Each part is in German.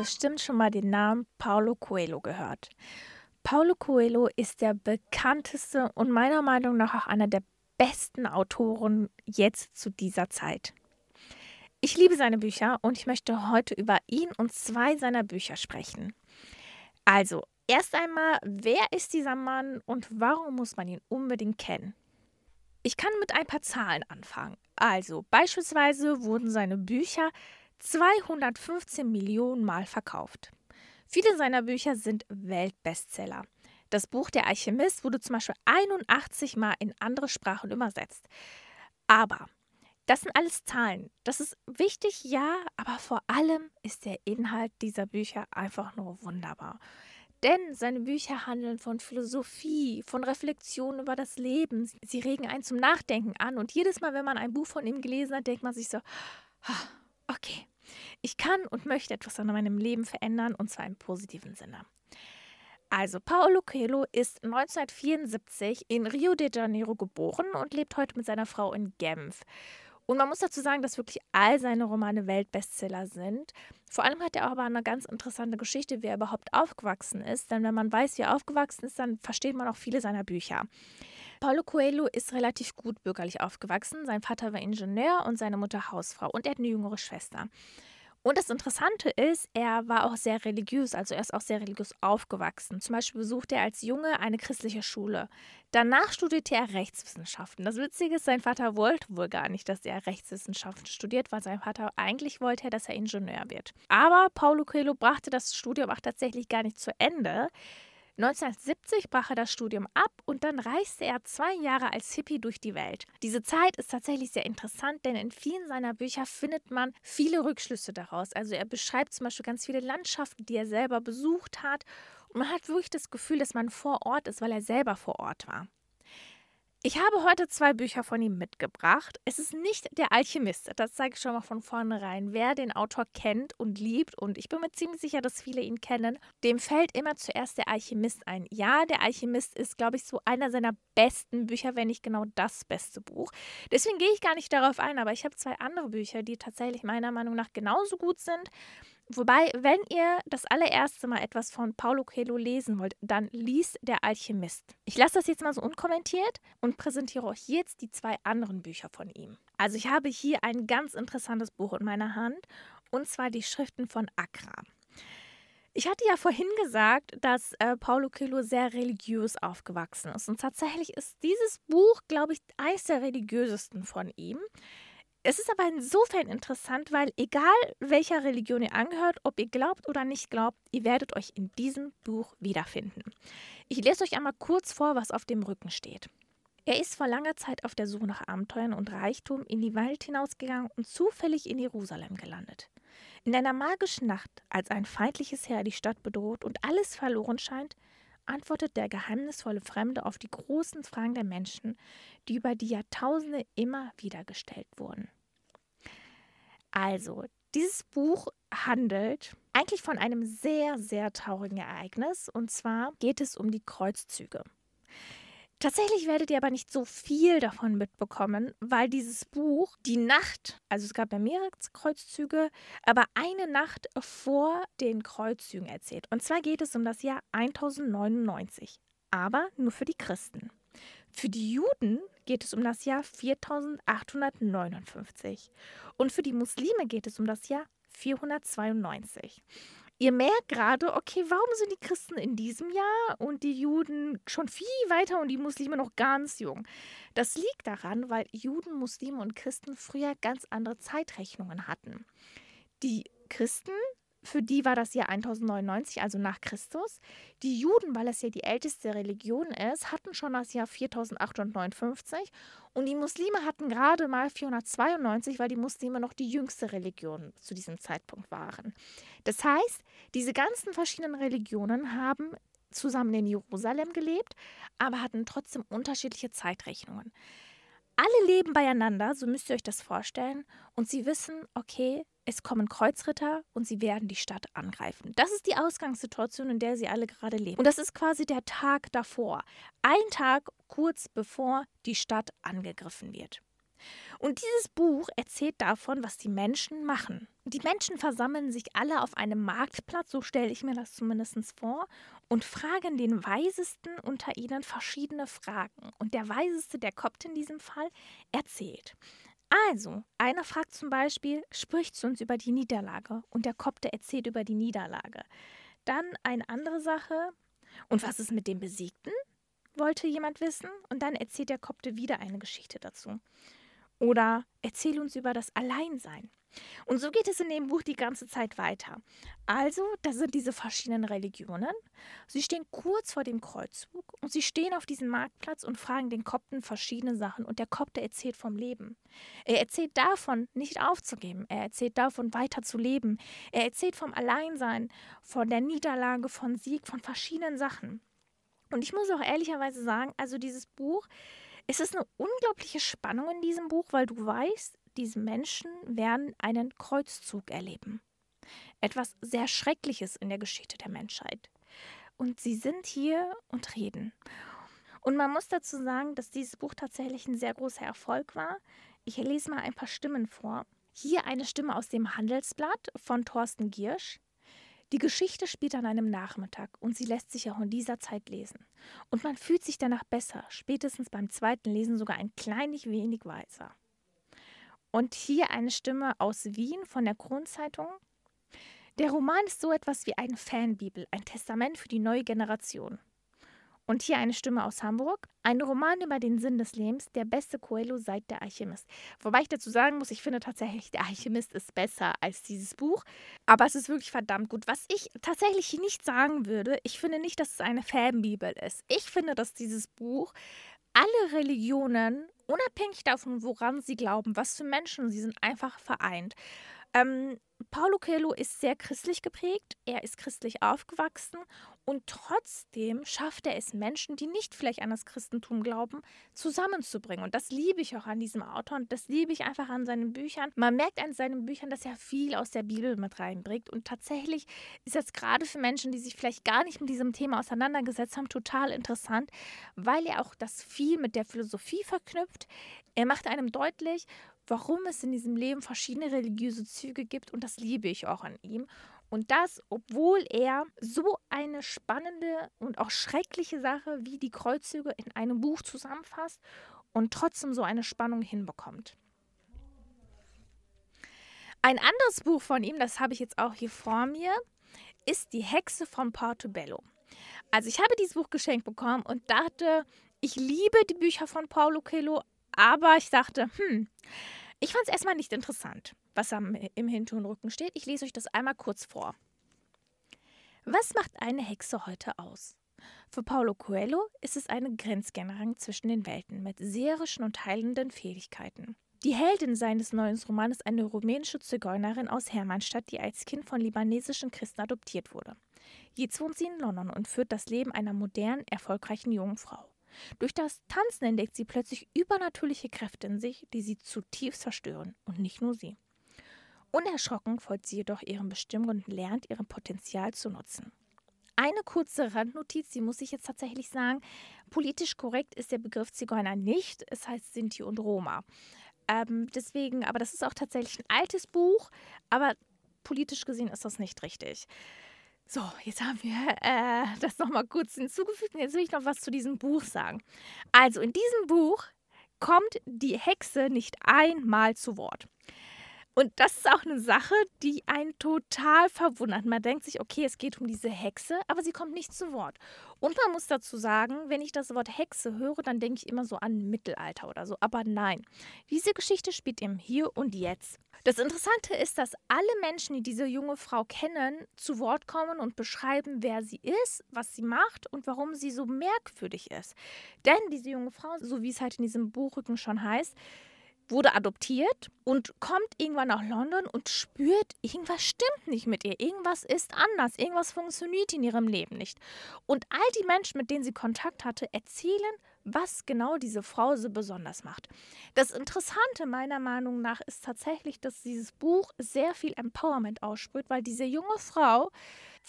Bestimmt schon mal den Namen Paulo Coelho gehört. Paulo Coelho ist der bekannteste und meiner Meinung nach auch einer der besten Autoren jetzt zu dieser Zeit. Ich liebe seine Bücher und ich möchte heute über ihn und zwei seiner Bücher sprechen. Also, erst einmal, wer ist dieser Mann und warum muss man ihn unbedingt kennen? Ich kann mit ein paar Zahlen anfangen. Also, beispielsweise wurden seine Bücher 215 Millionen Mal verkauft. Viele seiner Bücher sind Weltbestseller. Das Buch Der Alchemist wurde zum Beispiel 81 Mal in andere Sprachen übersetzt. Aber das sind alles Zahlen. Das ist wichtig, ja, aber vor allem ist der Inhalt dieser Bücher einfach nur wunderbar. Denn seine Bücher handeln von Philosophie, von Reflexion über das Leben. Sie regen einen zum Nachdenken an. Und jedes Mal, wenn man ein Buch von ihm gelesen hat, denkt man sich so, okay, ich kann und möchte etwas an meinem Leben verändern und zwar im positiven Sinne. Also, Paolo Coelho ist 1974 in Rio de Janeiro geboren und lebt heute mit seiner Frau in Genf. Und man muss dazu sagen, dass wirklich all seine Romane Weltbestseller sind. Vor allem hat er aber eine ganz interessante Geschichte, wie er überhaupt aufgewachsen ist. Denn wenn man weiß, wie er aufgewachsen ist, dann versteht man auch viele seiner Bücher. Paulo Coelho ist relativ gut bürgerlich aufgewachsen. Sein Vater war Ingenieur und seine Mutter Hausfrau. Und er hat eine jüngere Schwester. Und das Interessante ist, er war auch sehr religiös, also er ist auch sehr religiös aufgewachsen. Zum Beispiel besuchte er als Junge eine christliche Schule. Danach studierte er Rechtswissenschaften. Das Witzige ist, sein Vater wollte wohl gar nicht, dass er Rechtswissenschaften studiert, weil sein Vater eigentlich wollte, dass er Ingenieur wird. Aber Paulo Coelho brachte das Studium auch tatsächlich gar nicht zu Ende. 1970 brach er das Studium ab und dann reiste er zwei Jahre als Hippie durch die Welt. Diese Zeit ist tatsächlich sehr interessant, denn in vielen seiner Bücher findet man viele Rückschlüsse daraus. Also er beschreibt zum Beispiel ganz viele Landschaften, die er selber besucht hat. Und man hat wirklich das Gefühl, dass man vor Ort ist, weil er selber vor Ort war. Ich habe heute zwei Bücher von ihm mitgebracht. Es ist nicht Der Alchemist, das zeige ich schon mal von vornherein. Wer den Autor kennt und liebt, und ich bin mir ziemlich sicher, dass viele ihn kennen, dem fällt immer zuerst Der Alchemist ein. Ja, Der Alchemist ist, glaube ich, so einer seiner besten Bücher, wenn nicht genau das beste Buch. Deswegen gehe ich gar nicht darauf ein, aber ich habe zwei andere Bücher, die tatsächlich meiner Meinung nach genauso gut sind. Wobei, wenn ihr das allererste Mal etwas von Paulo Coelho lesen wollt, dann liest Der Alchemist. Ich lasse das jetzt mal so unkommentiert und präsentiere euch jetzt die zwei anderen Bücher von ihm. Also ich habe hier ein ganz interessantes Buch in meiner Hand und zwar die Schriften von Accra. Ich hatte ja vorhin gesagt, dass äh, Paulo Coelho sehr religiös aufgewachsen ist. Und tatsächlich ist dieses Buch, glaube ich, eines der religiösesten von ihm. Es ist aber insofern interessant, weil egal welcher Religion ihr angehört, ob ihr glaubt oder nicht glaubt, ihr werdet euch in diesem Buch wiederfinden. Ich lese euch einmal kurz vor, was auf dem Rücken steht. Er ist vor langer Zeit auf der Suche nach Abenteuern und Reichtum in die Welt hinausgegangen und zufällig in Jerusalem gelandet. In einer magischen Nacht, als ein feindliches Heer die Stadt bedroht und alles verloren scheint, antwortet der geheimnisvolle Fremde auf die großen Fragen der Menschen, die über die Jahrtausende immer wieder gestellt wurden. Also, dieses Buch handelt eigentlich von einem sehr, sehr traurigen Ereignis, und zwar geht es um die Kreuzzüge. Tatsächlich werdet ihr aber nicht so viel davon mitbekommen, weil dieses Buch die Nacht, also es gab ja mehrere Kreuzzüge, aber eine Nacht vor den Kreuzzügen erzählt. Und zwar geht es um das Jahr 1099, aber nur für die Christen. Für die Juden geht es um das Jahr 4859 und für die Muslime geht es um das Jahr 492. Ihr merkt gerade, okay, warum sind die Christen in diesem Jahr und die Juden schon viel weiter und die Muslime noch ganz jung? Das liegt daran, weil Juden, Muslime und Christen früher ganz andere Zeitrechnungen hatten. Die Christen für die war das Jahr 1099, also nach Christus. Die Juden, weil es ja die älteste Religion ist, hatten schon das Jahr 4859 und die Muslime hatten gerade mal 492, weil die Muslime noch die jüngste Religion zu diesem Zeitpunkt waren. Das heißt, diese ganzen verschiedenen Religionen haben zusammen in Jerusalem gelebt, aber hatten trotzdem unterschiedliche Zeitrechnungen. Alle leben beieinander, so müsst ihr euch das vorstellen, und sie wissen, okay, es kommen Kreuzritter und sie werden die Stadt angreifen. Das ist die Ausgangssituation, in der sie alle gerade leben. Und das ist quasi der Tag davor. Ein Tag kurz bevor die Stadt angegriffen wird. Und dieses Buch erzählt davon, was die Menschen machen. Die Menschen versammeln sich alle auf einem Marktplatz, so stelle ich mir das zumindest vor, und fragen den Weisesten unter ihnen verschiedene Fragen. Und der Weiseste, der Kopf in diesem Fall, erzählt. Also, einer fragt zum Beispiel, spricht zu uns über die Niederlage und der Kopte erzählt über die Niederlage. Dann eine andere Sache, und was ist mit dem Besiegten? wollte jemand wissen, und dann erzählt der Kopte wieder eine Geschichte dazu. Oder erzähl uns über das Alleinsein. Und so geht es in dem Buch die ganze Zeit weiter. Also, da sind diese verschiedenen Religionen. Sie stehen kurz vor dem Kreuzzug und sie stehen auf diesem Marktplatz und fragen den Kopten verschiedene Sachen. Und der Kopte erzählt vom Leben. Er erzählt davon, nicht aufzugeben. Er erzählt davon, weiter zu leben. Er erzählt vom Alleinsein, von der Niederlage, von Sieg, von verschiedenen Sachen. Und ich muss auch ehrlicherweise sagen, also dieses Buch, es ist eine unglaubliche Spannung in diesem Buch, weil du weißt, diese Menschen werden einen Kreuzzug erleben. Etwas sehr Schreckliches in der Geschichte der Menschheit. Und sie sind hier und reden. Und man muss dazu sagen, dass dieses Buch tatsächlich ein sehr großer Erfolg war. Ich lese mal ein paar Stimmen vor. Hier eine Stimme aus dem Handelsblatt von Thorsten Giersch. Die Geschichte spielt an einem Nachmittag und sie lässt sich auch in dieser Zeit lesen. Und man fühlt sich danach besser, spätestens beim zweiten Lesen sogar ein kleines wenig weiser. Und hier eine Stimme aus Wien von der Kronzeitung. Der Roman ist so etwas wie eine Fanbibel, ein Testament für die neue Generation. Und hier eine Stimme aus Hamburg. Ein Roman über den Sinn des Lebens, der beste Coelho seit der Alchemist. Wobei ich dazu sagen muss, ich finde tatsächlich, der Alchemist ist besser als dieses Buch. Aber es ist wirklich verdammt gut. Was ich tatsächlich nicht sagen würde, ich finde nicht, dass es eine Fanbibel ist. Ich finde, dass dieses Buch alle Religionen, unabhängig davon, woran sie glauben, was für Menschen sie sind, einfach vereint. Ähm, Paulo Coelho ist sehr christlich geprägt, er ist christlich aufgewachsen und trotzdem schafft er es, Menschen, die nicht vielleicht an das Christentum glauben, zusammenzubringen. Und das liebe ich auch an diesem Autor und das liebe ich einfach an seinen Büchern. Man merkt an seinen Büchern, dass er viel aus der Bibel mit reinbringt. Und tatsächlich ist das gerade für Menschen, die sich vielleicht gar nicht mit diesem Thema auseinandergesetzt haben, total interessant, weil er auch das viel mit der Philosophie verknüpft. Er macht einem deutlich, warum es in diesem Leben verschiedene religiöse Züge gibt und das liebe ich auch an ihm. Und das, obwohl er so eine spannende und auch schreckliche Sache wie die Kreuzzüge in einem Buch zusammenfasst und trotzdem so eine Spannung hinbekommt. Ein anderes Buch von ihm, das habe ich jetzt auch hier vor mir, ist Die Hexe von Portobello. Also ich habe dieses Buch geschenkt bekommen und dachte, ich liebe die Bücher von Paulo Coelho, aber ich dachte, hm, ich fand es erstmal nicht interessant, was am, im Hinterrücken steht. Ich lese euch das einmal kurz vor. Was macht eine Hexe heute aus? Für Paulo Coelho ist es eine Grenzgängerin zwischen den Welten mit seherischen und heilenden Fähigkeiten. Die Heldin seines neuen Romans ist eine rumänische Zigeunerin aus Hermannstadt, die als Kind von libanesischen Christen adoptiert wurde. Jetzt wohnt sie in London und führt das Leben einer modernen, erfolgreichen jungen Frau. Durch das Tanzen entdeckt sie plötzlich übernatürliche Kräfte in sich, die sie zutiefst zerstören. Und nicht nur sie. Unerschrocken folgt sie jedoch ihren Bestimmungen und lernt, ihren Potenzial zu nutzen. Eine kurze Randnotiz, die muss ich jetzt tatsächlich sagen. Politisch korrekt ist der Begriff Zigeuner nicht, es heißt Sinti und Roma. Ähm, deswegen, aber das ist auch tatsächlich ein altes Buch, aber politisch gesehen ist das nicht richtig. So, jetzt haben wir äh, das nochmal kurz hinzugefügt und jetzt will ich noch was zu diesem Buch sagen. Also, in diesem Buch kommt die Hexe nicht einmal zu Wort. Und das ist auch eine Sache, die einen total verwundert. Man denkt sich, okay, es geht um diese Hexe, aber sie kommt nicht zu Wort. Und man muss dazu sagen, wenn ich das Wort Hexe höre, dann denke ich immer so an Mittelalter oder so. Aber nein, diese Geschichte spielt im Hier und Jetzt. Das Interessante ist, dass alle Menschen, die diese junge Frau kennen, zu Wort kommen und beschreiben, wer sie ist, was sie macht und warum sie so merkwürdig ist. Denn diese junge Frau, so wie es halt in diesem Buchrücken schon heißt, wurde adoptiert und kommt irgendwann nach London und spürt, irgendwas stimmt nicht mit ihr, irgendwas ist anders, irgendwas funktioniert in ihrem Leben nicht. Und all die Menschen, mit denen sie Kontakt hatte, erzählen was genau diese Frau so besonders macht. Das Interessante meiner Meinung nach ist tatsächlich, dass dieses Buch sehr viel Empowerment aussprüht, weil diese junge Frau,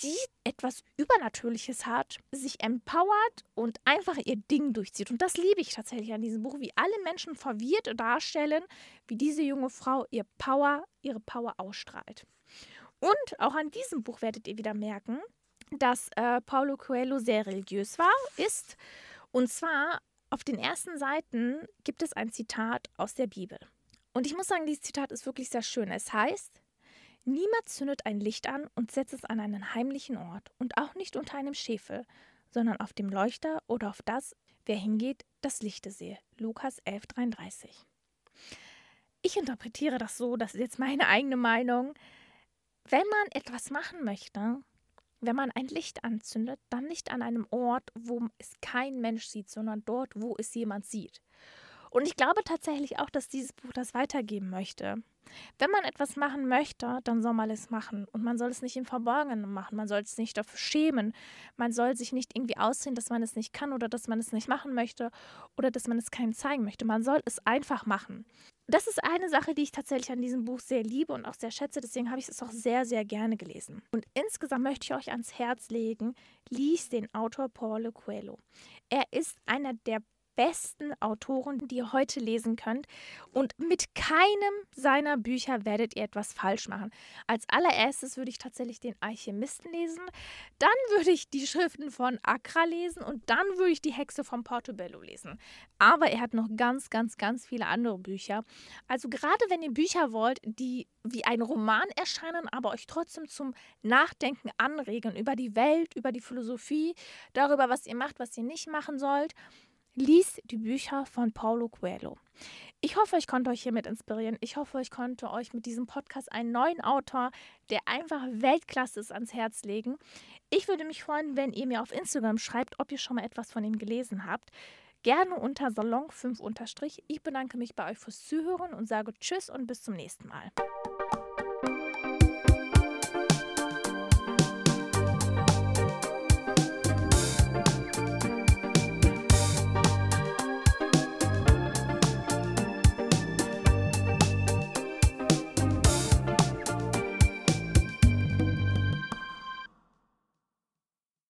die etwas Übernatürliches hat, sich empowert und einfach ihr Ding durchzieht. Und das liebe ich tatsächlich an diesem Buch, wie alle Menschen verwirrt darstellen, wie diese junge Frau ihr Power, ihre Power ausstrahlt. Und auch an diesem Buch werdet ihr wieder merken, dass äh, Paulo Coelho sehr religiös war, ist. Und zwar auf den ersten Seiten gibt es ein Zitat aus der Bibel. Und ich muss sagen, dieses Zitat ist wirklich sehr schön. Es heißt, Niemand zündet ein Licht an und setzt es an einen heimlichen Ort und auch nicht unter einem Schäfel, sondern auf dem Leuchter oder auf das, wer hingeht, das Lichte sehe. Lukas 11,33. Ich interpretiere das so, das ist jetzt meine eigene Meinung. Wenn man etwas machen möchte, wenn man ein Licht anzündet, dann nicht an einem Ort, wo es kein Mensch sieht, sondern dort, wo es jemand sieht. Und ich glaube tatsächlich auch, dass dieses Buch das weitergeben möchte. Wenn man etwas machen möchte, dann soll man es machen. Und man soll es nicht im Verborgenen machen. Man soll es nicht dafür schämen. Man soll sich nicht irgendwie aussehen, dass man es nicht kann oder dass man es nicht machen möchte oder dass man es keinem zeigen möchte. Man soll es einfach machen. Das ist eine Sache, die ich tatsächlich an diesem Buch sehr liebe und auch sehr schätze. Deswegen habe ich es auch sehr, sehr gerne gelesen. Und insgesamt möchte ich euch ans Herz legen, liest den Autor Paulo Coelho. Er ist einer der besten Autoren, die ihr heute lesen könnt. Und mit keinem seiner Bücher werdet ihr etwas falsch machen. Als allererstes würde ich tatsächlich den Alchemisten lesen, dann würde ich die Schriften von Accra lesen und dann würde ich die Hexe von Portobello lesen. Aber er hat noch ganz, ganz, ganz viele andere Bücher. Also gerade wenn ihr Bücher wollt, die wie ein Roman erscheinen, aber euch trotzdem zum Nachdenken anregen über die Welt, über die Philosophie, darüber, was ihr macht, was ihr nicht machen sollt, Lies die Bücher von Paulo Coelho. Ich hoffe, ich konnte euch hiermit inspirieren. Ich hoffe, ich konnte euch mit diesem Podcast einen neuen Autor, der einfach Weltklasse ist, ans Herz legen. Ich würde mich freuen, wenn ihr mir auf Instagram schreibt, ob ihr schon mal etwas von ihm gelesen habt. Gerne unter Salon5 Ich bedanke mich bei euch fürs Zuhören und sage Tschüss und bis zum nächsten Mal.